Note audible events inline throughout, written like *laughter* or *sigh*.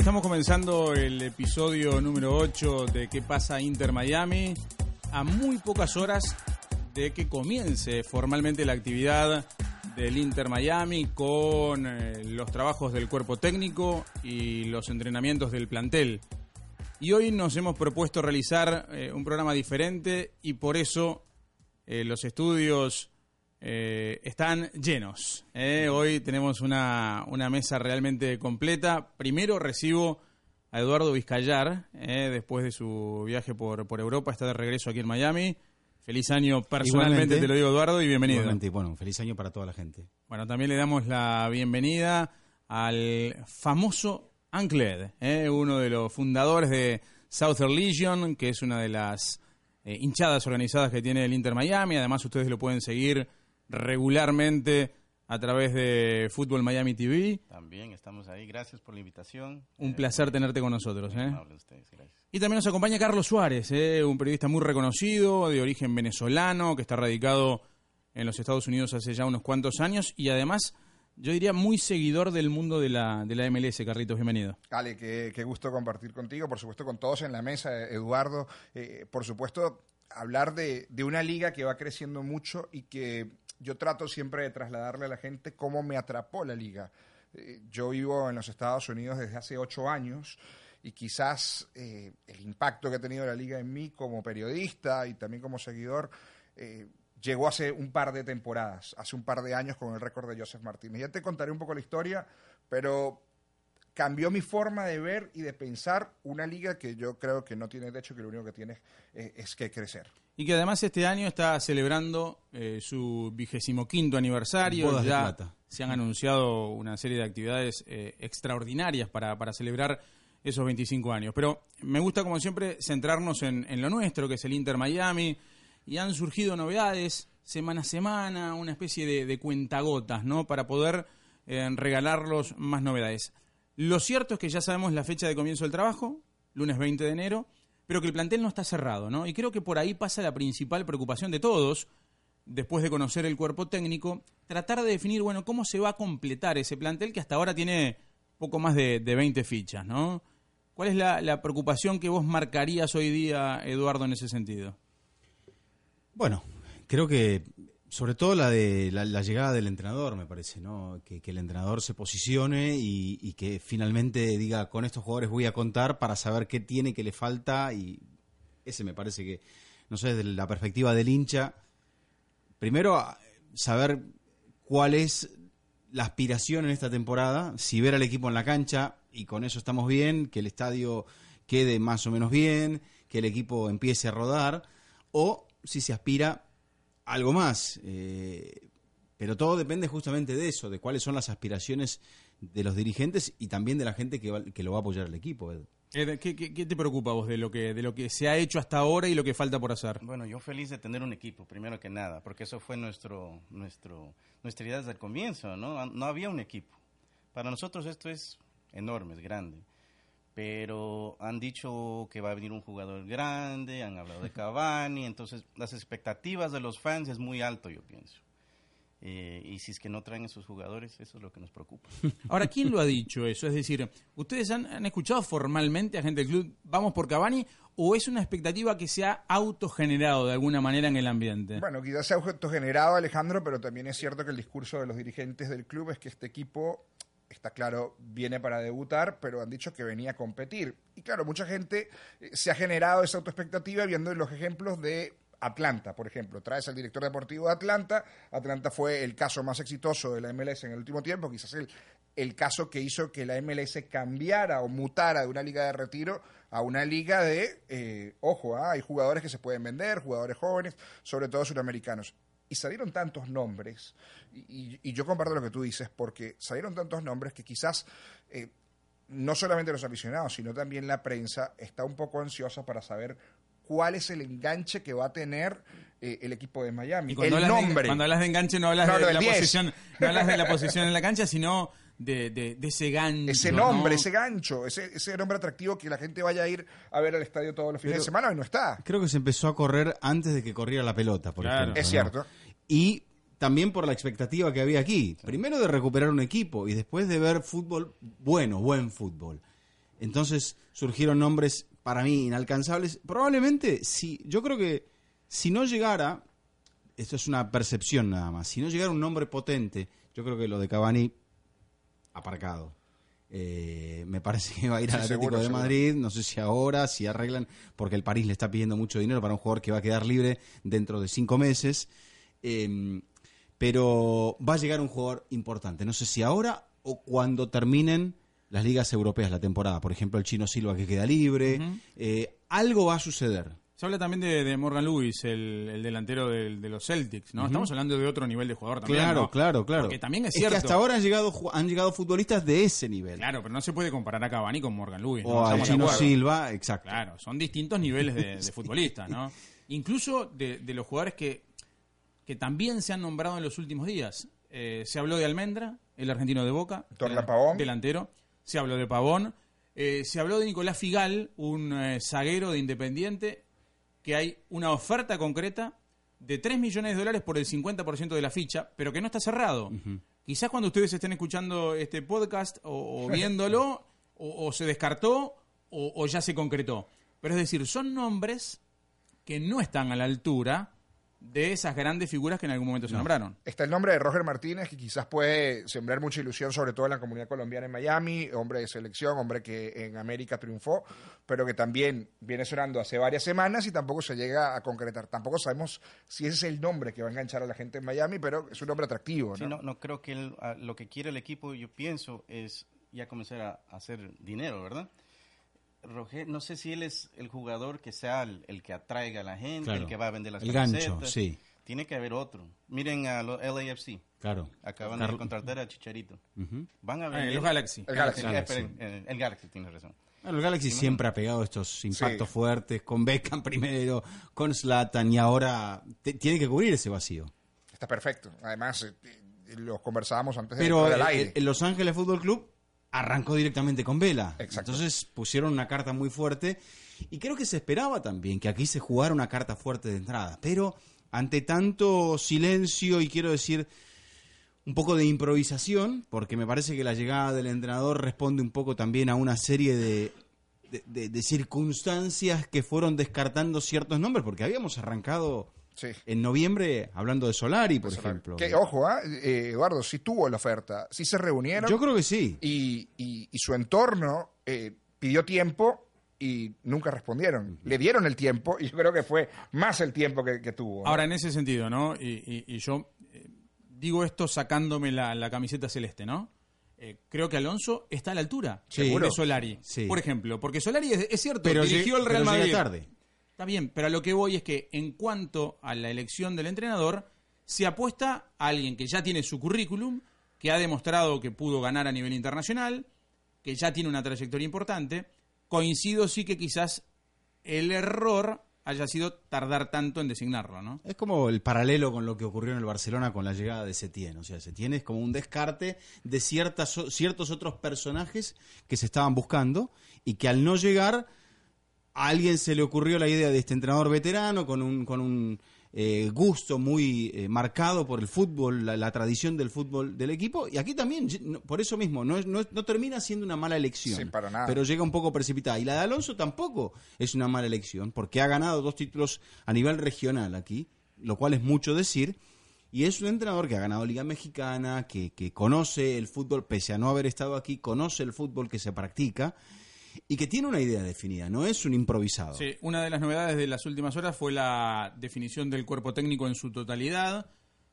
Estamos comenzando el episodio número 8 de ¿Qué pasa Inter Miami? A muy pocas horas de que comience formalmente la actividad del Inter Miami con eh, los trabajos del cuerpo técnico y los entrenamientos del plantel. Y hoy nos hemos propuesto realizar eh, un programa diferente y por eso eh, los estudios eh, están llenos. eh. Hoy tenemos una, una mesa realmente completa. Primero recibo a Eduardo Vizcayar, eh, después de su viaje por, por Europa, está de regreso aquí en Miami. Feliz año personalmente, Igualmente. te lo digo Eduardo, y bienvenido. Igualmente, bueno, feliz año para toda la gente. Bueno, también le damos la bienvenida al famoso Ancled, eh, uno de los fundadores de Southern Legion, que es una de las eh, hinchadas organizadas que tiene el Inter Miami. Además, ustedes lo pueden seguir regularmente a través de Fútbol Miami TV. También estamos ahí. Gracias por la invitación. Un Eh, placer tenerte con nosotros. eh. amable ustedes, gracias. Y también nos acompaña Carlos Suárez, eh, un periodista muy reconocido, de origen venezolano, que está radicado en los Estados Unidos hace ya unos cuantos años y además, yo diría, muy seguidor del mundo de la, de la MLS. Carlitos, bienvenido. Ale, qué, qué gusto compartir contigo, por supuesto con todos en la mesa, Eduardo, eh, por supuesto hablar de, de una liga que va creciendo mucho y que yo trato siempre de trasladarle a la gente cómo me atrapó la liga. Eh, yo vivo en los Estados Unidos desde hace ocho años y quizás eh, el impacto que ha tenido la liga en mí como periodista y también como seguidor eh, llegó hace un par de temporadas, hace un par de años con el récord de Joseph Martínez. Ya te contaré un poco la historia, pero cambió mi forma de ver y de pensar una liga que yo creo que no tiene techo, que lo único que tiene es que crecer. Y que además este año está celebrando eh, su vigésimo quinto aniversario. Bodas de ya plata. se han anunciado una serie de actividades eh, extraordinarias para, para celebrar esos 25 años. Pero me gusta, como siempre, centrarnos en, en lo nuestro, que es el Inter Miami. Y han surgido novedades semana a semana, una especie de, de cuentagotas, ¿no? Para poder eh, regalarlos más novedades. Lo cierto es que ya sabemos la fecha de comienzo del trabajo, lunes 20 de enero, pero que el plantel no está cerrado, ¿no? Y creo que por ahí pasa la principal preocupación de todos, después de conocer el cuerpo técnico, tratar de definir, bueno, cómo se va a completar ese plantel que hasta ahora tiene poco más de, de 20 fichas, ¿no? ¿Cuál es la preocupación que vos marcarías hoy día, Eduardo, en ese sentido? Bueno, creo que sobre todo la de la, llegada del entrenador, me parece, ¿no? Que, que el entrenador se posicione y, y que finalmente diga, con estos jugadores voy a contar para saber qué tiene, qué le falta y ese me parece que, no sé, desde la perspectiva del hincha, primero a- saber cuál es la aspiración en esta temporada, si ver al equipo en la cancha y con eso estamos bien, que el estadio quede más o menos bien, que el equipo empiece a rodar, o si se aspira algo más. eh, pero todo depende justamente de eso, de cuáles son las aspiraciones de los dirigentes y también de la gente que, va- que lo va a apoyar al equipo. Ed. Eh, ¿Qué, qué- qué te preocupa vos de lo, que, de lo que se ha hecho hasta ahora y lo que falta por hacer? Bueno, yo feliz de tener un equipo, primero que nada, porque eso fue nuestro, nuestro, nuestra idea desde el comienzo, ¿no? No había un equipo. Para nosotros esto es enorme, es grande. Pero han dicho que va a venir un jugador grande, han hablado de Cavani, entonces las expectativas de los fans es muy alto, yo pienso. Eh, y si es que no traen esos jugadores, eso es lo que nos preocupa. *laughs* Ahora, ¿quién lo ha dicho eso? Es decir, ¿ustedes han, han escuchado formalmente a gente del club, vamos por Cavani, o es una expectativa que se ha autogenerado de alguna manera en el ambiente? Bueno, quizás sea autogenerado, Alejandro, pero también es cierto que el discurso de los dirigentes del club es que este equipo, está claro, viene para debutar, pero han dicho que venía a competir. Y claro, mucha gente eh, se ha generado esa autoexpectativa viendo los ejemplos de Atlanta, por ejemplo. Traes al director deportivo de Atlanta. Atlanta fue el caso más exitoso de la MLS en el último tiempo, quizás el, el caso que hizo que la MLS cambiara o mutara de una liga de retiro a una liga de, eh, ojo, ah, hay jugadores que se pueden vender, jugadores jóvenes, sobre todo sudamericanos. Y salieron tantos nombres, y, yo comparto lo que tú dices, porque salieron tantos nombres que quizás eh, no solamente los aficionados, sino también la prensa está un poco ansiosa para saber cuál es el enganche que va a tener eh, el equipo de Miami. Y cuando, el hablas de, nombre. cuando hablas de enganche no hablas No, de, la 10. posición, no hablas de la posición en la cancha, sino de, de- de ese gancho. ese nombre, ¿no? ese gancho, ese, ese nombre atractivo que la gente vaya a ir a ver al estadio todos los fines Pero- de semana y no está. Creo que se empezó a correr antes de que corriera la pelota, por Claro. ejemplo. Es ¿no? cierto. Y también por la expectativa que había aquí. Primero de recuperar un equipo y después de ver fútbol bueno, buen fútbol. Entonces surgieron nombres para mí inalcanzables. Probablemente, si, yo creo que si no llegara, esto es una percepción nada más, si no llegara un nombre potente, yo creo que lo de Cavani aparcado. Eh, me parece que va a ir Sí, al Atlético seguro, de seguro. Madrid, no sé si ahora, si arreglan, porque el París le está pidiendo mucho dinero para un jugador que va a quedar libre dentro de cinco meses. Eh, pero va a llegar un jugador importante. No sé si ahora o cuando terminen las ligas europeas la temporada. Por ejemplo, el chino Silva que queda libre. Eh, algo va a suceder. Se habla también de, de Morgan Lewis, el, el delantero del- de, los Celtics, ¿no? Estamos hablando de otro nivel de jugador también. Claro, ¿no? claro, claro. Porque también es que cierto. hasta ahora han llegado, han llegado futbolistas de ese nivel. Claro, pero no se puede comparar a Cavani con Morgan Lewis. ¿no? o de chino. Silva, exacto. Claro, son distintos niveles de, de futbolistas, ¿no? *laughs* Incluso de, de los jugadores que, que también se han nombrado en los últimos días. Eh, se habló de Almendra, el argentino de Boca, del- Pavón. delantero. Se habló de Pavón. Eh, se habló de Nicolás Figal, un eh, zaguero de Independiente, que hay una oferta concreta de 3 millones de dólares por el 50% de la ficha, pero que no está cerrado. Quizás cuando ustedes estén escuchando este podcast o, o *laughs* viéndolo, o, o se descartó o, o ya se concretó. Pero es decir, son nombres que no están a la altura de esas grandes figuras que en algún momento se nombraron. Está el nombre de Roger Martínez, que quizás puede sembrar mucha ilusión, sobre todo en la comunidad colombiana en Miami, hombre de selección, hombre que en América triunfó, pero que también viene sonando hace varias semanas y tampoco se llega a concretar. Tampoco sabemos si ese es el nombre que va a enganchar a la gente en Miami, pero es un nombre atractivo. Sí, ¿no? no, no creo que él, lo que quiere el equipo, yo pienso, es ya comenzar a, a hacer dinero, ¿verdad? Roger, no sé si él es el jugador que sea el, el que atraiga a la gente, Claro. el que va a vender las El gancho, camisetas. sí. Tiene que haber otro. Miren a los LAFC. Claro. Acaban Carl- de contratar a Chicharito. Ujú. Van a Ah, los Galaxy. El Galaxy. Eh, eh, el Galaxy, tiene razón. Bueno, el Galaxy siempre ha pegado estos impactos Sí. fuertes, con Beckham *laughs* primero, con Zlatan, y ahora te- tiene que cubrir ese vacío. Está perfecto. Además, eh, eh, lo conversábamos antes de Pero aire. el Los Ángeles Fútbol Club arrancó directamente con Vela. Exacto. Entonces pusieron una carta muy fuerte y creo que se esperaba también que aquí se jugara una carta fuerte de entrada. Pero ante tanto silencio y quiero decir un poco de improvisación, porque me parece que la llegada del entrenador responde un poco también a una serie de, de- de- de circunstancias que fueron descartando ciertos nombres, porque habíamos arrancado Sí. en noviembre hablando de Solari, por ejemplo. Que, ojo, ¿ah? Eh, Eduardo, sí tuvo la oferta, sí se reunieron. Yo creo que sí. y, y- y su entorno eh, pidió tiempo y nunca respondieron. Le dieron el tiempo y yo creo que fue más el tiempo que, que tuvo. ¿no? Ahora, en ese sentido, ¿no? Y, y- y yo eh, digo esto sacándome la, la camiseta celeste, ¿no? Eh, creo que Alonso está a la altura Sí. de Solari. Sí. Por ejemplo, porque Solari es, es cierto, Pero dirigió el Real pero llega Madrid. tarde. Está bien, pero a lo que voy es que en cuanto a la elección del entrenador, se apuesta a alguien que ya tiene su currículum, que ha demostrado que pudo ganar a nivel internacional, que ya tiene una trayectoria importante. Coincido sí que quizás el error haya sido tardar tanto en designarlo, ¿no? Es como el paralelo con lo que ocurrió en el Barcelona con la llegada de Setién. O sea, Setién es como un descarte de ciertas, ciertos otros personajes que se estaban buscando y que al no llegar a alguien se le ocurrió la idea de este entrenador veterano con un, con un eh, gusto muy eh, marcado por el fútbol, la, la tradición del fútbol del equipo. Y aquí también, por eso mismo, no, es- no, no termina siendo una mala elección. Sí, para nada. Pero llega un poco precipitada. Y la de Alonso tampoco es una mala elección, porque ha ganado dos títulos a nivel regional aquí, lo cual es mucho decir. Y es un entrenador que ha ganado Liga Mexicana, que, que conoce el fútbol, pese a no haber estado aquí, conoce el fútbol que se practica y que tiene una idea definida, no es un improvisado. Sí, una de las novedades de las últimas horas fue la definición del cuerpo técnico en su totalidad.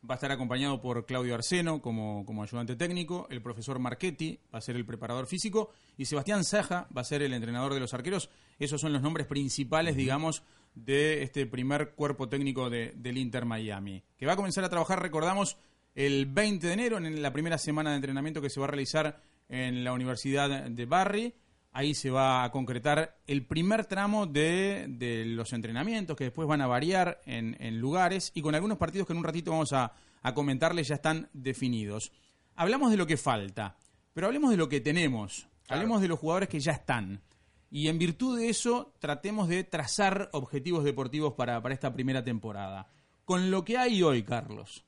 Va a estar acompañado por Claudio Arseno como, como ayudante técnico, el profesor Marchetti va a ser el preparador físico y Sebastián Saja va a ser el entrenador de los arqueros. Esos son los nombres principales, digamos, de este primer cuerpo técnico de- del Inter Miami, que va a comenzar a trabajar, recordamos, el 20 de enero, en la primera semana de entrenamiento que se va a realizar en la Universidad de Barry. Ahí se va a concretar el primer tramo de, de los entrenamientos que después van a variar en, en lugares y con algunos partidos que en un ratito vamos a, a comentarles ya están definidos. Hablamos de lo que falta, pero hablemos de lo que tenemos. Hablemos de los jugadores que ya están. Y en virtud de eso, tratemos de trazar objetivos deportivos para, para esta primera temporada. Con lo que hay hoy, Carlos,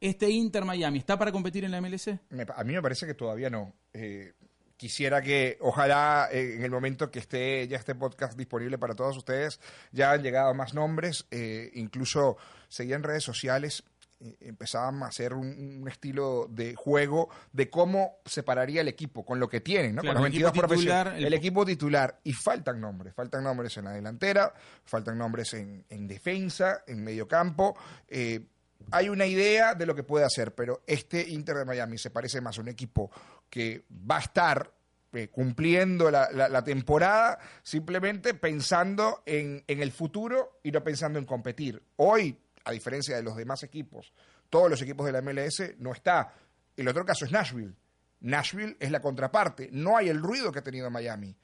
¿este Inter Miami está para competir en la MLC? Me a mí me parece que todavía no. Eh, quisiera que, ojalá eh, en el momento que esté ya este podcast disponible para todos ustedes, ya han llegado más nombres, eh, incluso seguía en redes sociales eh, empezaban a hacer un, un estilo de juego de cómo separaría el equipo con lo que tienen, ¿no? Claro, con los el equipo 22 profesionales. titular, el- El, equipo titular. Y faltan nombres. Faltan nombres en la delantera, faltan nombres en, en defensa, en medio campo. Eh, hay una idea de lo que puede hacer, pero este Inter de Miami se parece más a un equipo que va a estar eh, cumpliendo la, la- la temporada simplemente pensando en, en el futuro y no pensando en competir. Hoy, a diferencia de los demás equipos, todos los equipos de la MLS no está. El otro caso es Nashville. Nashville es la contraparte. No hay el ruido que ha tenido Miami.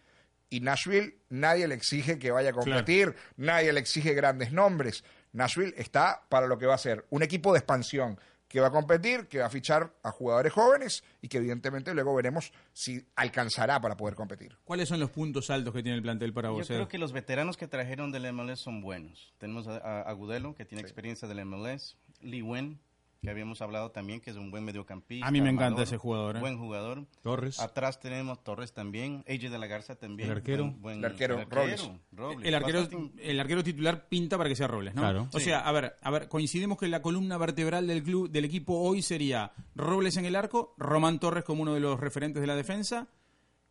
Y Nashville nadie le exige que vaya a competir, nadie le exige grandes nombres. Nashville está para lo que va a ser un equipo de expansión que va a competir, que va a fichar a jugadores jóvenes y que evidentemente luego veremos si alcanzará para poder competir. ¿Cuáles son los puntos altos que tiene el plantel para Yo vos? creo Ed? que los veteranos que trajeron del MLS son buenos. Tenemos a, a Agudelo, que tiene experiencia del MLS. Lee Wen, que habíamos hablado también, que es un buen mediocampista. A mí me encanta armador, ese jugador, ¿eh? Buen jugador. Torres. Atrás tenemos Torres también. AJ de la Garza también. El arquero. Buen- buen- El arquero, Robles. Robles. el arquero, el arquero titular pinta para que sea Robles, ¿no? Claro. O Sí. sea, a ver, a ver, coincidimos que la columna vertebral del club, del equipo hoy sería Robles en el arco, Román Torres como uno de los referentes de la defensa,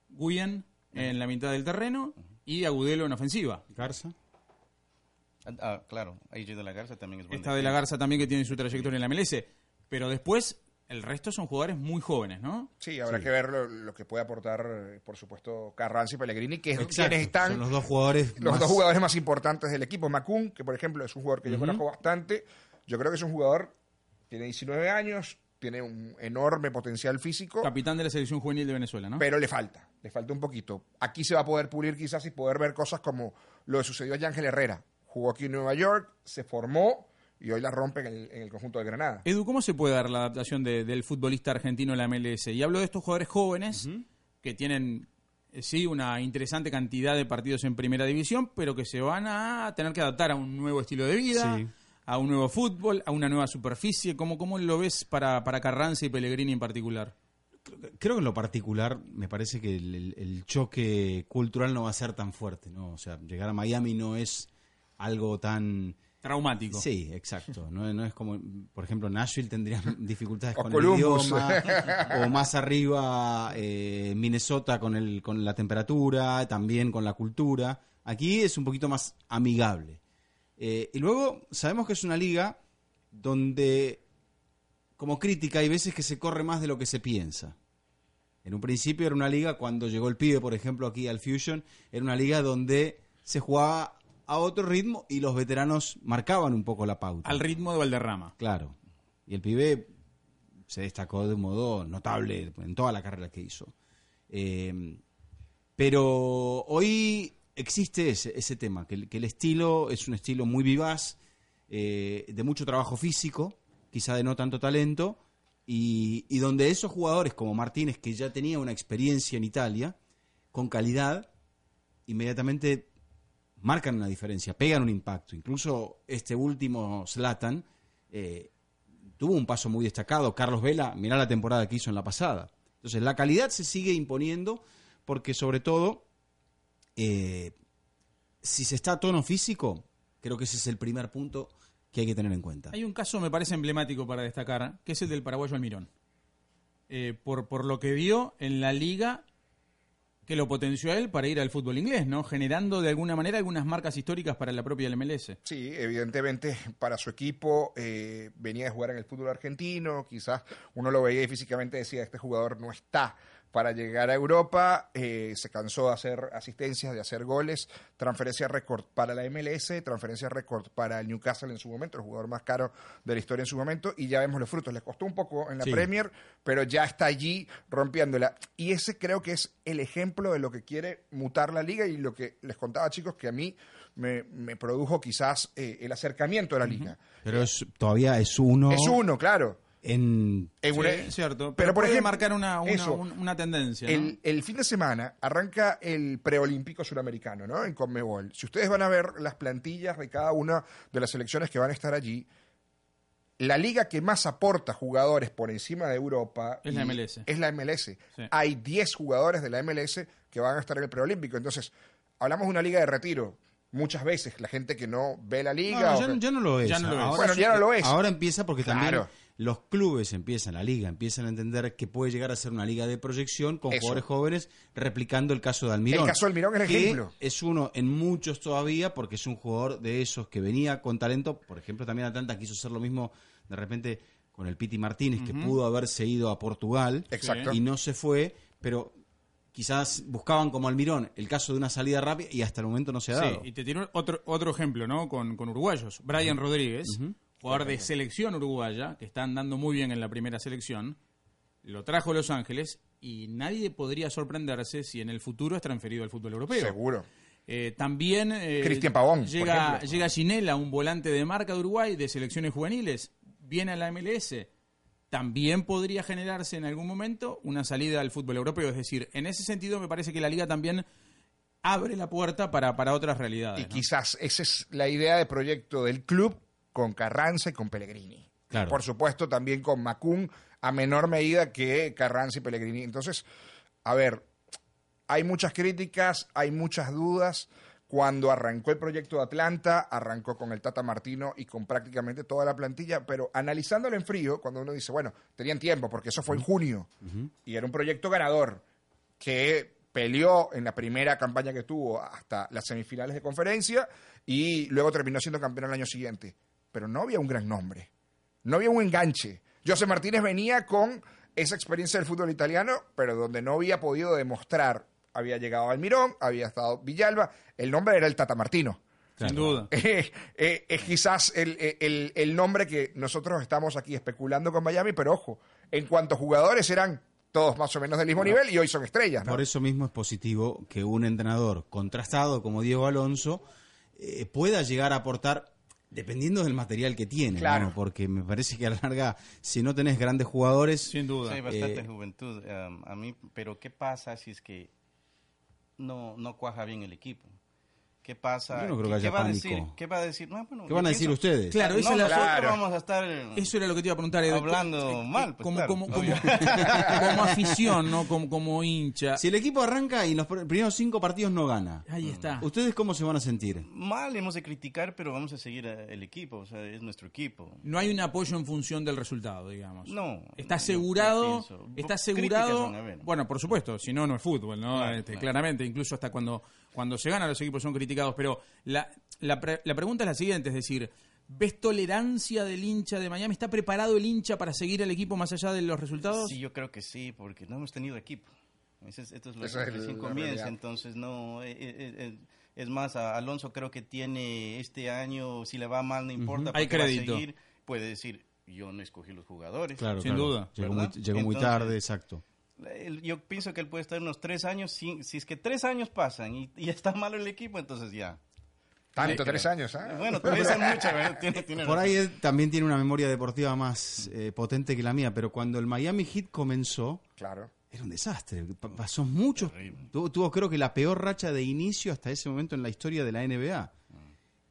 Guyen en la mitad del terreno y Agudelo en ofensiva. Garza. Ah, claro. AJ de la Garza también es buen Está de la. Garza también que tiene su trayectoria en la MLS, pero después el resto son jugadores muy jóvenes, ¿no? Sí, habrá que ver lo, lo que puede aportar, eh, por supuesto, Carranza y Pellegrini, que es Exacto. quienes están Son los dos jugadores. los más- dos jugadores más importantes del equipo. Macun, que por ejemplo es un jugador que yo conozco bastante, yo creo que es un jugador, tiene 19 años, tiene un enorme potencial físico, Capitán de la selección juvenil de Venezuela, ¿no? pero le falta, le falta un poquito. Aquí se va a poder pulir quizás y poder ver cosas como lo que sucedió a Ángel Herrera. Jugó aquí en Nueva York, se formó y hoy la rompe en el, en el conjunto de Granada. Edu, ¿cómo se puede dar la adaptación de- del futbolista argentino a la MLS? Y hablo de estos jugadores jóvenes que tienen, eh, sí, una interesante cantidad de partidos en primera división, pero que se van a tener que adaptar a un nuevo estilo de vida, Sí. a un nuevo fútbol, a una nueva superficie. ¿Cómo, cómo lo ves para, para Carranza y Pellegrini en particular? Creo que en lo particular me parece que el, el- el choque cultural no va a ser tan fuerte, ¿no? O sea, llegar a Miami no es algo tan... Traumático. Sí, exacto. No, no es como, por ejemplo, Nashville tendría *laughs* dificultades O con Columbus. el idioma, *laughs* o más arriba eh, Minnesota con, el, con la temperatura, también con la cultura. Aquí es un poquito más amigable. Eh, y luego sabemos que es una liga donde, como crítica, hay veces que se corre más de lo que se piensa. En un principio era una liga, cuando llegó el pibe, por ejemplo, aquí al Fusion, era una liga donde se jugaba a otro ritmo y los veteranos marcaban un poco la pauta. Al ritmo de Valderrama. Claro. Y el pibe se destacó de un modo notable en toda la carrera que hizo. Eh, pero hoy existe ese, ese tema, que el, que el estilo es un estilo muy vivaz, eh, de mucho trabajo físico, quizá de no tanto talento, y, y donde esos jugadores como Martínez, que ya tenía una experiencia en Italia, con calidad, inmediatamente marcan una diferencia, pegan un impacto. Incluso este último Zlatan eh, tuvo un paso muy destacado. Carlos Vela, mirá la temporada que hizo en la pasada. Entonces, la calidad se sigue imponiendo porque, sobre todo, eh, si se está a tono físico, creo que ese es el primer punto que hay que tener en cuenta. Hay un caso, me parece emblemático para destacar, que es el del paraguayo Almirón. Eh, por, por lo que dio en la liga que lo potenció a él para ir al fútbol inglés, ¿no? Generando de alguna manera algunas marcas históricas para la propia MLS. Sí, evidentemente para su equipo eh, venía de jugar en el fútbol argentino, quizás uno lo veía y físicamente decía, este jugador no está para llegar a Europa, eh, se cansó de hacer asistencias, de hacer goles, transferencia récord para la MLS, transferencia récord para el Newcastle en su momento, el jugador más caro de la historia en su momento, y ya vemos los frutos. Les costó un poco en la Sí. Premier, pero ya está allí rompiéndola. Y ese creo que es el ejemplo de lo que quiere mutar la liga y lo que les contaba, chicos, que a mí me, me produjo quizás eh, el acercamiento a la liga. Pero es, todavía es uno, Es uno, claro. En En Sí, una- es cierto. Pero, pero por puede ejemplo, marcar una, una, eso, un- una tendencia. ¿no? El, el fin de semana arranca el preolímpico suramericano, ¿no? En Conmebol. Si ustedes van a ver las plantillas de cada una de las selecciones que van a estar allí, la liga que más aporta jugadores por encima de Europa Es la MLS. Es la MLS. Sí. Hay 10 jugadores de la MLS que van a estar en el preolímpico. Entonces, hablamos de una liga de retiro. Muchas veces la gente que no ve la liga. No, o ya, que- no- ya no lo es. Ya no lo es. Ahora Bueno, ya no lo es. Ahora empieza porque también Claro. Los clubes empiezan, la liga, empiezan a entender que puede llegar a ser una liga de proyección con Eso. jugadores jóvenes, replicando el caso de Almirón. El caso de Almirón es el que ejemplo. Es uno en muchos todavía porque es un jugador de esos que venía con talento. Por ejemplo, también Atlanta quiso hacer lo mismo de repente con el Piti Martínez, que pudo haberse ido a Portugal Exacto. y no se fue, pero quizás buscaban como Almirón el caso de una salida rápida y hasta el momento no se ha Sí, dado. y te tiro otro, otro ejemplo, ¿no? Con, con uruguayos. Brian Rodríguez, jugador de selección uruguaya, que está andando muy bien en la primera selección, lo trajo a Los Ángeles y nadie podría sorprenderse si en el futuro es transferido al fútbol europeo. Seguro. Eh, también eh, Cristian Pavón, llega, llega Ginela, un volante de marca de Uruguay de selecciones juveniles, viene a la MLS. También podría generarse en algún momento una salida al fútbol europeo. Es decir, en ese sentido me parece que la liga también abre la puerta para, para otras realidades. Y ¿no? quizás esa es la idea de proyecto del club con Carranza y con Pellegrini. Claro. Por supuesto, también con Macún, a menor medida que Carranza y Pellegrini. Entonces, a ver, hay muchas críticas, hay muchas dudas. Cuando arrancó el proyecto de Atlanta, arrancó con el Tata Martino y con prácticamente toda la plantilla, pero analizándolo en frío, cuando uno dice, bueno, tenían tiempo, porque eso fue en junio, y era un proyecto ganador, que peleó en la primera campaña que tuvo hasta las semifinales de conferencia y luego terminó siendo campeón el año siguiente. Pero no había un gran nombre, no había un enganche. José Martínez venía con esa experiencia del fútbol italiano, pero donde no había podido demostrar. Había llegado Almirón, había estado Villalba, el nombre era el Tata Martino. Sin duda. *laughs* Eh, eh, es quizás el, el- el nombre que nosotros estamos aquí especulando con Miami, pero ojo, en cuanto a jugadores eran todos más o menos del mismo nivel y hoy son estrellas. ¿no? Por eso mismo es positivo que un entrenador contrastado como Diego Alonso eh, pueda llegar a aportar dependiendo del material que tiene, Claro. ¿no? porque me parece que a la larga, si no tenés grandes jugadores, Sin duda. Sí, hay bastante Eh, juventud um, a mí, pero ¿qué pasa si es que no, no cuaja bien el equipo? ¿Qué pasa? Yo no creo ¿Qué, que haya qué va a pánico. decir? ¿Qué va a decir? No, bueno, ¿qué van a decir pienso- ustedes? Claro, esa no, es la- nosotros Claro. vamos a estar... Eso era lo que te iba a preguntar. Edu. Hablando Eh, mal, pues, como, claro, como, como, obvio. como *laughs* afición, ¿no? Como, como hincha. Si el equipo arranca y los pr- primeros cinco partidos no gana, Ahí está. ¿ustedes cómo se van a sentir? Mal hemos de criticar, pero vamos a seguir eh, el equipo, o sea, es nuestro equipo. No hay un apoyo en función del resultado, digamos. No. Está asegurado, pienso. está Críticas asegurado. van a haber. Bueno, por supuesto, si no, no es fútbol, ¿no? Claro, Este, claro. Claramente, incluso hasta cuando, cuando se gana los equipos son criticados. Pero la, la, pre- la pregunta es la siguiente, es decir, ¿ves tolerancia del hincha de Miami? ¿Está preparado el hincha para seguir al equipo más allá de los resultados? Sí, yo creo que sí, porque no hemos tenido equipo. Es- esto es lo Esa que es recién la comienza, realidad. entonces no... eh, eh, eh, es más, a Alonso creo que tiene este año, si le va mal no importa, Hay porque va a crédito. seguir, puede decir, yo no escogí los jugadores. Claro, Sin claro. duda, Llegó, muy, llegó muy tarde, exacto. Yo pienso que él puede estar unos tres años, si, si es que tres años pasan y, y está malo el equipo, entonces ya. Tanto, tres años, ¿ah? Bueno, tres es mucho, ¿verdad? *laughs* Tiene- tiene Por ahí él también tiene una memoria deportiva más eh, potente que la mía, pero cuando el Miami Heat comenzó, Claro. era un desastre. Pa- Pasó mucho. Terrible. Tuvo, tuvo, creo que la peor racha de inicio hasta ese momento en la historia de la NBA.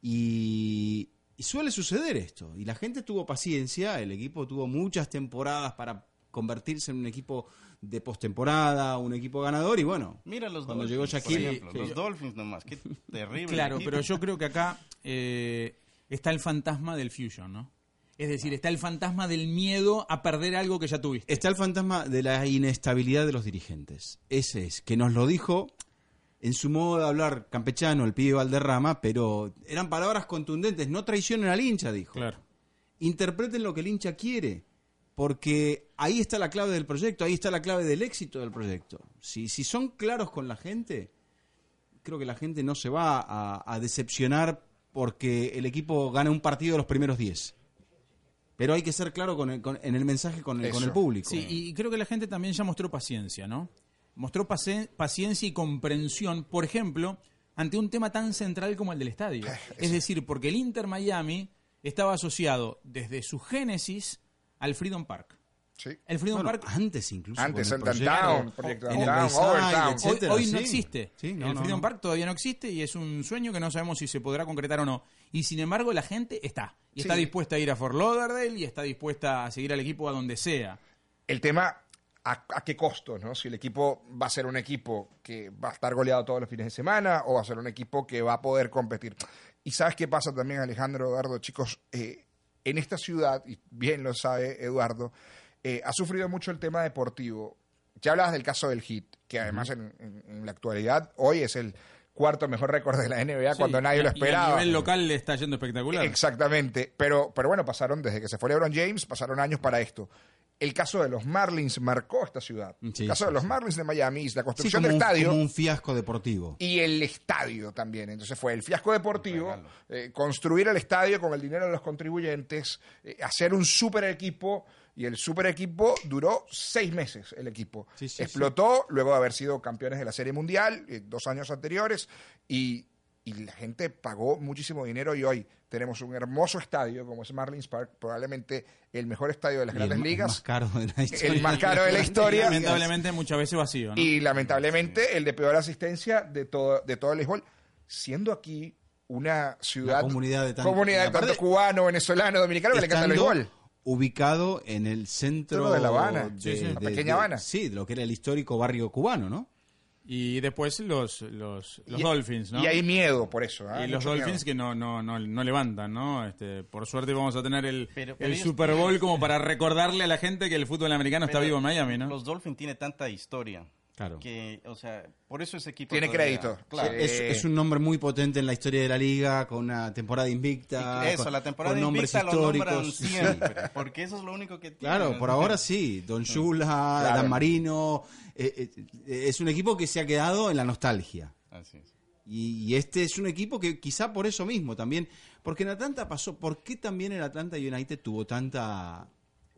Y, y suele suceder esto. Y la gente tuvo paciencia, el equipo tuvo muchas temporadas para convertirse en un equipo de postemporada, un equipo ganador, y bueno, Mira los Cuando Dolphins, llegó por Shaquille, ejemplo, que- los Dolphins nomás, qué *laughs* terrible. Claro, equipo. pero yo creo que acá eh, está el fantasma del fusion, ¿no? Es decir, está el fantasma del miedo a perder algo que ya tuviste. Está el fantasma de la inestabilidad de los dirigentes. Ese es, que nos lo dijo en su modo de hablar campechano el pibe Valderrama, pero eran palabras contundentes. No traicionen al hincha, dijo. Claro. Interpreten lo que el hincha quiere, porque ahí está la clave del proyecto, ahí está la clave del éxito del proyecto. Si, si son claros con la gente, creo que la gente no se va a, a decepcionar porque el equipo gana un partido de los primeros 10. Pero hay que ser claro con el- con- en el mensaje con el, con el público. Sí, y creo que la gente también ya mostró paciencia, ¿no? Mostró paci- paciencia y comprensión, por ejemplo, ante un tema tan central como el del estadio. *laughs* Es decir, porque el Inter Miami estaba asociado desde su génesis al Freedom Park. Sí. El Freedom Bueno, Park antes incluso. Antes, en Downtown, Proyecto en el Downtown, Overtown. hoy, no existe. Sí, no, el no, Freedom no. Park todavía no existe y es un sueño que no sabemos si se podrá concretar o no. Y sin embargo, la gente está. Y está dispuesta a ir a Fort Lauderdale y está dispuesta a seguir al equipo a donde sea. El tema, ¿a, a qué costo? ¿no? Si el equipo va a ser un equipo que va a estar goleado todos los fines de semana o va a ser un equipo que va a poder competir. Y sabes qué pasa también, Alejandro, Eduardo, chicos, Eh, en esta ciudad, y bien lo sabe Eduardo, eh, ha sufrido mucho el tema deportivo. Ya hablabas del caso del Hit, que además en, en- en la actualidad hoy es el cuarto mejor récord de la NBA cuando nadie y- lo y esperaba. a nivel local le está yendo espectacular. Exactamente, pero, pero bueno, pasaron desde que se fue LeBron James, pasaron años para esto. El caso de los Marlins marcó esta ciudad. Sí, el caso sí, de los. Marlins de Miami, la construcción del un, estadio como un fiasco deportivo. y el estadio también. Entonces fue el fiasco deportivo, eh, construir el estadio con el dinero de los contribuyentes, eh, hacer un super equipo. Y el super equipo duró seis meses, el equipo. Sí, sí, Explotó luego de haber sido campeones de la Serie Mundial eh, dos años anteriores y, y la gente pagó muchísimo dinero y hoy tenemos un hermoso estadio como es Marlins Park, probablemente el mejor estadio de las Y grandes el ligas más caro de la historia. el más caro de la historia lamentablemente muchas veces vacío. ¿no? y lamentablemente el de peor asistencia de todo, de todo el béisbol, siendo aquí una ciudad, Una comunidad de tanto- comunidad de y aparte- tanto cubano, venezolano, dominicano que le encanta el béisbol. Ubicado en el centro de La Habana. de- Sí, sí, la de- pequeña de- Habana. Sí, de lo que era el histórico barrio cubano, ¿no? Y después los, los, los Y- Dolphins, ¿no? Y hay miedo por eso. ¿ah? Y los Mucho Dolphins miedo. que no, no, no, no levantan, ¿no? Este, por suerte vamos a tener el, Pero- pero el ellos Super Bowl *laughs* como para recordarle a la gente que el fútbol americano está vivo en Miami, ¿no? Los Dolphins tiene tanta historia. Claro. Que, o sea, por eso ese equipo. Tiene todavía- crédito. Claro. Sí. Es, Eh, es un nombre muy potente en la historia de la liga, con una temporada invicta. Eso, con- la temporada con nombres invicta lo nombran históricos. *laughs* siempre. Porque eso es lo único que tiene. Claro, por ahora sí. Don Shula, Claro. Dan Marino. eh, eh, es un equipo que se ha quedado en la nostalgia. Así es. Y, y este es un equipo que quizá por eso mismo también, porque en Atlanta pasó, ¿por qué también el Atlanta United tuvo tanta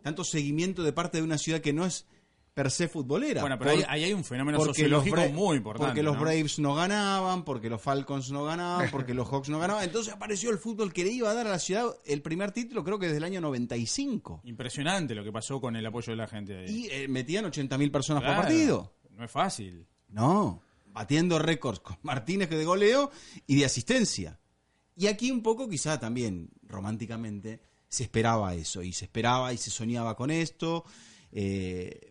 tanto seguimiento de parte de una ciudad que no es per se futbolera? Bueno, pero Por- ahí, ahí hay un fenómeno sociológico muy importante. Porque los ¿no? Braves no ganaban, porque los Falcons no ganaban, porque los Hawks no ganaban. Entonces apareció el fútbol que le iba a dar a la ciudad el primer título, creo que desde el año 95. Impresionante lo que pasó con el apoyo de la gente ahí. Y eh, metían 80.000 personas Claro, por partido. No es fácil. No, batiendo récords con Martínez de goleo y de asistencia. Y aquí un poco quizá también románticamente se esperaba eso y se esperaba y se soñaba con esto. Eh,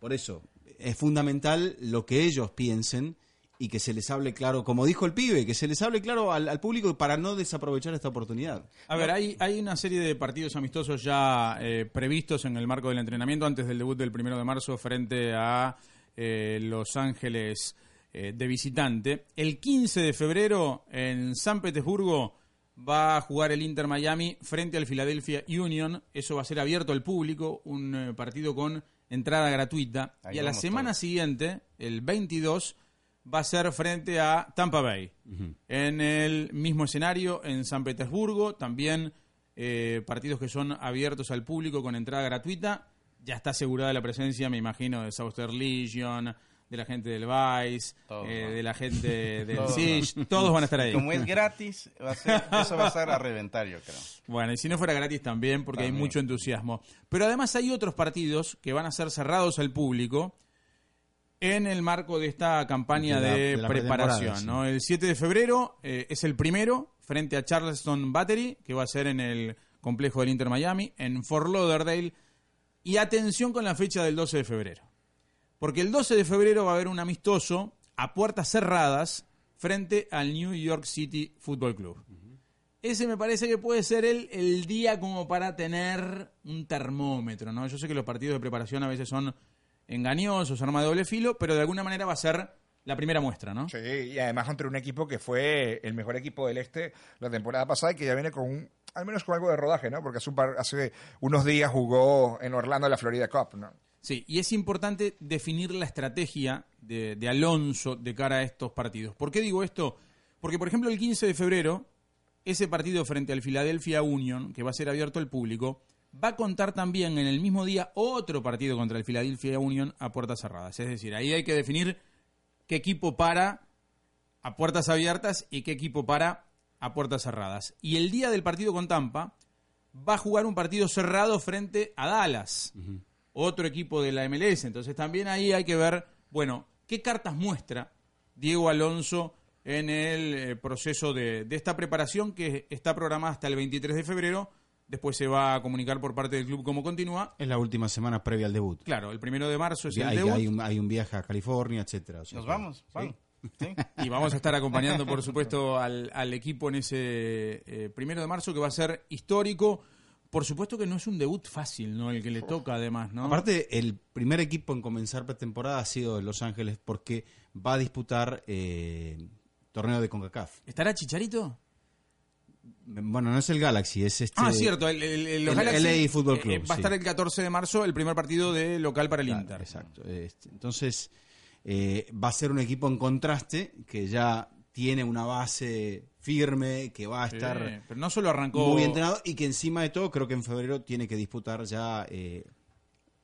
por eso es fundamental lo que ellos piensen y que se les hable claro, como dijo el pibe, que se les hable claro al, público para no desaprovechar esta oportunidad. A ver, hay, hay una serie de partidos amistosos ya eh, previstos en el marco del entrenamiento antes del debut del primero de marzo frente a eh, Los Ángeles eh, de visitante. El 15 de febrero en San Petersburgo va a jugar el Inter Miami frente al Philadelphia Union. Eso va a ser abierto al público, un eh, partido con entrada gratuita. Ahí y a la semana todos. siguiente, el 22, va a ser frente a Tampa Bay. En el mismo escenario, en San Petersburgo, también eh, partidos que son abiertos al público con entrada gratuita. Ya está asegurada la presencia, me imagino, de Southern Legion, de la gente del Vice, Todos, eh, de la gente *laughs* del Todos, Siege, todos van a estar ahí. Como es gratis, va a ser- *laughs* eso va a estar a reventar, yo creo. Bueno, y si no fuera gratis también, porque hay mucho entusiasmo. Pero además hay otros partidos que van a ser cerrados al público en el marco de esta campaña De de, la- de la preparación. sí. ¿no? El 7 de febrero eh, es el primero frente a Charleston Battery, que va a ser en el complejo del Inter Miami, en Fort Lauderdale. Y atención con la fecha del 12 de febrero. Porque el 12 de febrero va a haber un amistoso a puertas cerradas frente al New York City Football Club. Ese me parece que puede ser el, el día como para tener un termómetro, ¿no? Yo sé que los partidos de preparación a veces son engañosos, arma de doble filo, pero de alguna manera va a ser la primera muestra, ¿no? Sí, y además contra un equipo que fue el mejor equipo del este la temporada pasada y que ya viene con un, al menos con algo de rodaje, ¿no? Porque hace, un par- hace unos días jugó en Orlando la Florida Cup, ¿no? Sí, y es importante definir la estrategia de, Alonso de cara a estos partidos. ¿Por qué digo esto? Porque, por ejemplo, el 15 de febrero, ese partido frente al Philadelphia Union, que va a ser abierto al público, va a contar también en el mismo día otro partido contra el Philadelphia Union a puertas cerradas. Es decir, ahí hay que definir qué equipo para a puertas abiertas y qué equipo para a puertas cerradas. Y el día del partido con Tampa va a jugar un partido cerrado frente a Dallas. Otro equipo de la MLS. Entonces también ahí hay que ver, bueno, qué cartas muestra Diego Alonso en el eh, proceso de, de esta preparación que está programada hasta el 23 de febrero. Después se va a comunicar por parte del club cómo continúa. Es la última semana previa al debut. Claro, el primero de marzo es el hay, debut. hay un, hay un viaje a California, etcétera. o sea Nos vamos, vamos. Sí. Y vamos a estar acompañando, por supuesto, al, al equipo en ese eh, primero de marzo que va a ser histórico. Por supuesto que no es un debut fácil, ¿no? El que le toca, además, ¿no? Aparte, el primer equipo en comenzar pretemporada ha sido Los Ángeles porque va a disputar eh, torneo de CONCACAF. ¿Estará Chicharito? Bueno, no es el Galaxy, es este... ah, cierto, el, el- el- los el Galaxy, LA Football eh, Club, va a sí. estar el 14 de marzo, el primer partido de local para el Claro, Inter. Exacto. Este, Entonces, eh, va a ser un equipo en contraste que ya tiene una base firme, que va a estar pero no solo arrancó... muy entrenado y que encima de todo creo que en febrero tiene que disputar ya eh,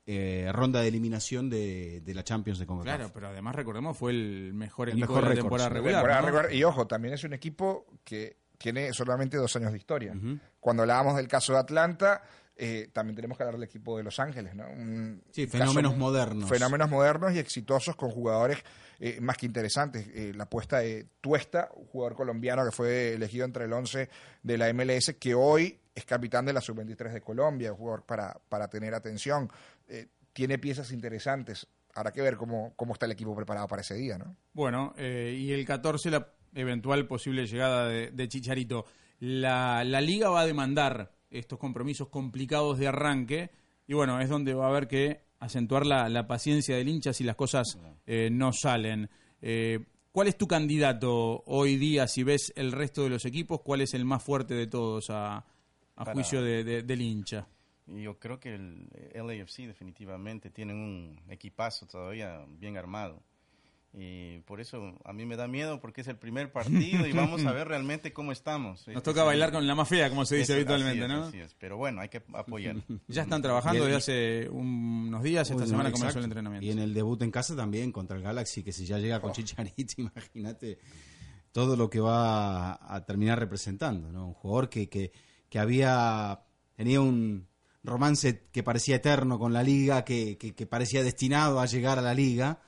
eh, ronda de eliminación de, de la Champions de CONCACAF. Claro, pero además recordemos fue el mejor El equipo mejor de la temporada regular. Temporada ¿no? regular. Y ojo, también es un equipo que tiene solamente dos años de historia. Cuando hablábamos del caso de Atlanta, eh, también tenemos que hablar del equipo de Los Ángeles, ¿no? Un- Sí, fenómenos caso- modernos. Fenómenos modernos y exitosos con jugadores eh, más que interesantes. Eh, la apuesta de Tuesta, un jugador colombiano que fue elegido entre el 11 de la MLS, que hoy es capitán de la Sub-23 de Colombia, un jugador para, para tener atención. Tiene piezas interesantes. Habrá que ver cómo, cómo está el equipo preparado para ese día, ¿no? Bueno, y el 14 la eventual posible llegada de, de Chicharito. La, la liga va a demandar estos compromisos complicados de arranque y bueno, es donde va a haber que acentuar la, la paciencia del hincha si las cosas eh, no salen. Eh, ¿Cuál es tu candidato hoy día si ves el resto de los equipos? ¿Cuál es el más fuerte de todos a, a Para- juicio de- de- del hincha? Yo creo que el LAFC definitivamente tiene un equipazo todavía bien armado. Y por eso a mí me da miedo porque es el primer partido y vamos a ver realmente cómo estamos. Nos toca bailar con la más fea, como se dice habitualmente, así es, ¿no? así es. Pero bueno, hay que apoyar. *laughs* Ya están trabajando desde hace unos días, esta Uy, no, semana comenzó exacto. el entrenamiento. Y en el debut en casa también contra el Galaxy, que si ya llega con Chicharito, *laughs* imagínate todo lo que va a, a terminar representando, ¿no? Un jugador que, que, que había tenía un romance que parecía eterno con la liga, que, que, que parecía destinado a llegar a la liga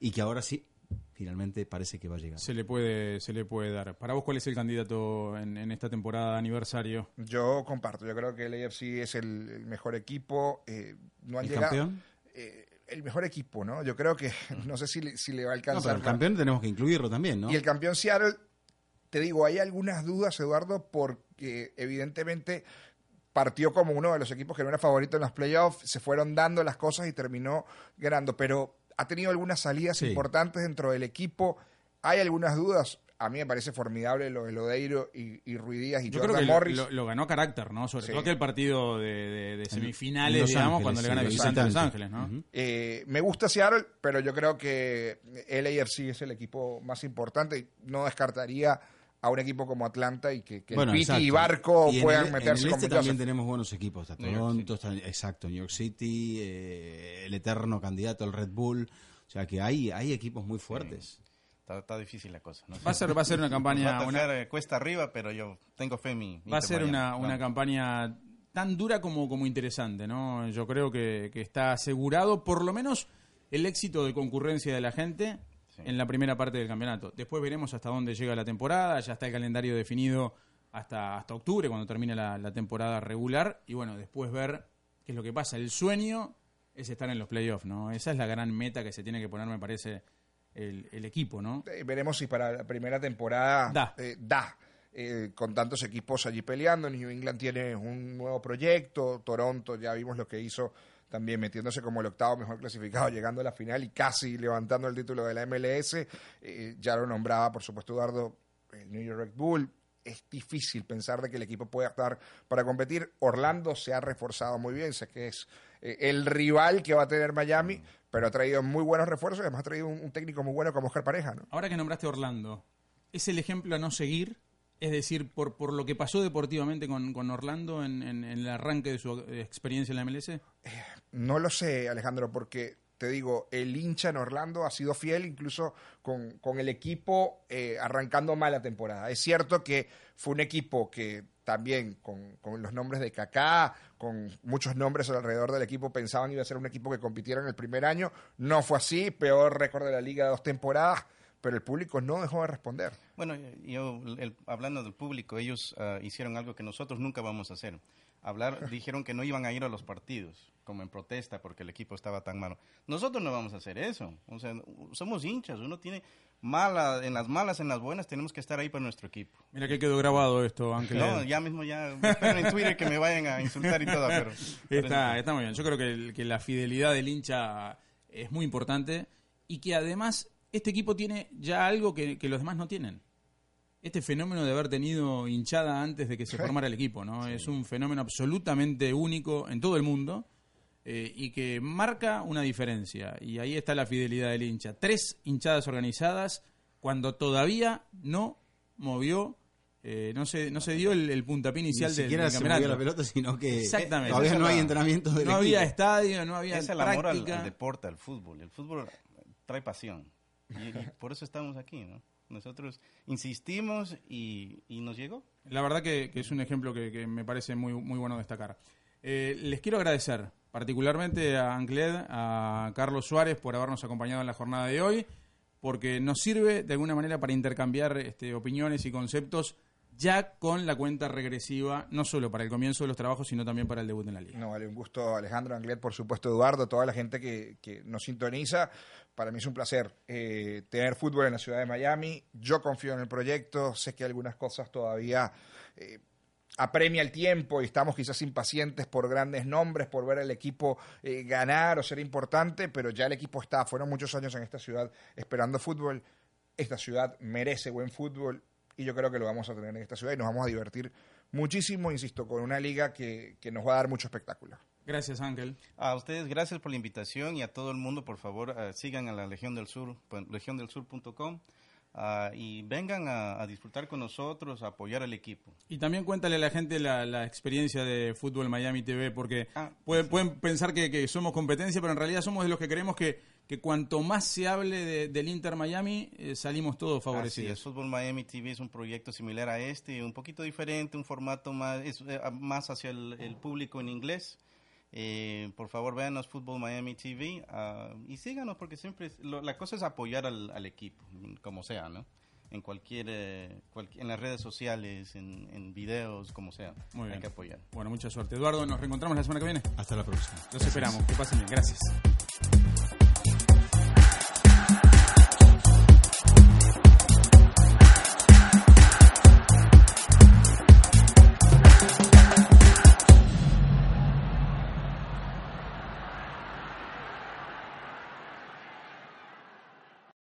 y que ahora sí, finalmente parece que va a llegar. Se le puede, se le puede dar. Para vos, ¿cuál es el candidato en, en esta temporada de aniversario? Yo comparto, yo creo que el AFC es el, el mejor equipo. eh, no han ¿El llegado- campeón? eh, el mejor equipo, ¿no? Yo creo que *laughs* no sé si le, si le va a No, alcanzar. pero el campeón tenemos que incluirlo también, ¿no? Y el campeón Seattle, te digo, hay algunas dudas, Eduardo, porque evidentemente partió como uno de los equipos que no era favorito en los playoffs, se fueron dando las cosas y terminó ganando, pero ha tenido algunas salidas Sí. importantes dentro del equipo. Hay algunas dudas. A mí me parece formidable lo de Lodeiro y, y Ruidías y Yo creo Jordan que lo, Morris. lo- lo ganó carácter, ¿no? Sobre Sí. todo aquel partido de, de- de semifinales, Los digamos, Ángeles, cuando le gana visitante a Los. Ángeles, ¿no? Eh, me gusta Seattle, pero yo creo que el AFC es el equipo más importante y no descartaría a un equipo como Atlanta y que, que Bueno, el Piti y. Barco Y en puedan el- meterse en el este también tenemos buenos equipos. Está Toronto, está- exacto, New York City, eh, el eterno candidato al Red Bull. O sea que hay, hay equipos muy fuertes. Está, está difícil la cosa. ¿no? Va a ser, va a ser una Nos *laughs* va campaña, a una- cuesta arriba, pero yo tengo fe en mi. va a ser una, una campaña tan dura como, como interesante, ¿no? Yo creo que, que está asegurado por lo menos el éxito de concurrencia de la gente Sí. en la primera parte del campeonato. Después veremos hasta dónde llega la temporada, ya está el calendario definido hasta, hasta octubre, cuando termine la, la temporada regular, y bueno, después ver qué es lo que pasa. El sueño es estar en los playoffs, ¿no? Esa es la gran meta que se tiene que poner, me parece, el, el equipo, ¿no? Eh, veremos si para la primera temporada Da. eh, da. Eh, con tantos equipos allí peleando, New England tiene un nuevo proyecto, Toronto ya vimos lo que hizo también metiéndose como el octavo mejor clasificado, *laughs* llegando a la final y casi levantando el título de la MLS. Eh, ya lo nombraba, por supuesto, Eduardo, el New York Red Bull. Es difícil pensar de que el equipo pueda estar para competir. Orlando se ha reforzado muy bien, sé que es eh, el rival que va a tener Miami, pero ha traído muy buenos refuerzos y además ha traído un, un técnico muy bueno como Oscar Pareja, ¿no? Ahora que nombraste Orlando, ¿es el ejemplo a no seguir? Es decir, por, por lo que pasó deportivamente con, con Orlando en, el arranque de su eh, experiencia en la MLS. No lo sé, Alejandro, porque te digo, el hincha en Orlando ha sido fiel incluso con, con el equipo eh, arrancando mal la temporada. Es cierto que fue un equipo que también con, con, los nombres de Kaká, con muchos nombres alrededor del equipo, pensaban iba a ser un equipo que compitiera en el primer año. No fue así, peor récord de la liga de dos temporadas, pero el público no dejó de responder. Bueno, yo hablando del público, ellos uh, hicieron algo que nosotros nunca vamos a hacer. Hablar, *laughs* dijeron que no iban a ir a los partidos, como en protesta porque el equipo estaba tan malo. Nosotros no vamos a hacer eso. O sea, somos hinchas, uno tiene mala, en las malas, en las buenas, tenemos que estar ahí para nuestro equipo. Mira que quedó grabado esto, Ángel. No, ya mismo ya, en Twitter que me vayan a insultar y todo, pero... *laughs* Está, está muy bien. Yo creo que, que la fidelidad del hincha es muy importante y que además este equipo tiene ya algo que, que, los demás no tienen. Este fenómeno de haber tenido hinchada antes de que se formara el equipo, ¿no? Es un fenómeno absolutamente único en todo el mundo eh, y que marca una diferencia. Y ahí está la fidelidad del hincha. Tres hinchadas organizadas cuando todavía no movió eh, no se no se dio el, inicial Ni siquiera del, se movió la pelota, sino que Exactamente. todavía no hay entrenamiento No había estadio, no había es el amor al, deporte, al fútbol. El fútbol trae pasión. Y, por eso estamos aquí, ¿no? Nosotros insistimos y, nos llegó. La verdad que, es un ejemplo que, me parece muy, muy bueno destacar. Eh, les quiero agradecer particularmente a Ancled, a Carlos Suárez por habernos acompañado en la jornada de hoy, porque nos sirve de alguna manera para intercambiar este, opiniones y conceptos ya con la cuenta regresiva, no solo para el comienzo de los trabajos, sino también para el debut en la liga. No, vale, un gusto Alejandro Anglet, por supuesto Eduardo, toda la gente que, nos sintoniza. Para mí es un placer eh, tener fútbol en la ciudad de Miami. Yo confío en el proyecto, sé que algunas cosas todavía... Eh, apremia el tiempo y estamos quizás impacientes por grandes nombres, por ver al equipo eh, ganar o ser importante, pero ya el equipo está, fueron muchos años en esta ciudad esperando fútbol, esta ciudad merece buen fútbol y yo creo que lo vamos a tener en esta ciudad y nos vamos a divertir muchísimo, insisto, con una liga que, que nos va a dar mucho espectáculo. Gracias, Ángel. A ustedes, gracias por la invitación y a todo el mundo, por favor, uh, sigan a la Legión del Sur, pues, legiondelsur.com. Uh, y vengan a, a, disfrutar con nosotros, a apoyar al equipo. Y también cuéntale a la gente la, la experiencia de Fútbol Miami TV, porque ah, pueden, sí. pueden, pensar que, que, somos competencia, pero en realidad somos de los que creemos que, que cuanto más se hable de, del Inter Miami, eh, salimos todos favorecidos. Así es, Fútbol Miami TV es un proyecto similar a este, un poquito diferente, un formato más, es, eh, más hacia el, el público en inglés. Eh, por favor, véanos Fútbol Miami TV uh, y síganos porque siempre lo, la cosa es apoyar al, al, equipo, como sea, ¿no? En cualquier, eh, cualquier en las redes sociales, en, en, videos, como sea. Muy bien. Hay que apoyar. Bueno, mucha suerte. Eduardo, nos reencontramos la semana que viene. Hasta la próxima. Los esperamos. Que pasen bien. Gracias.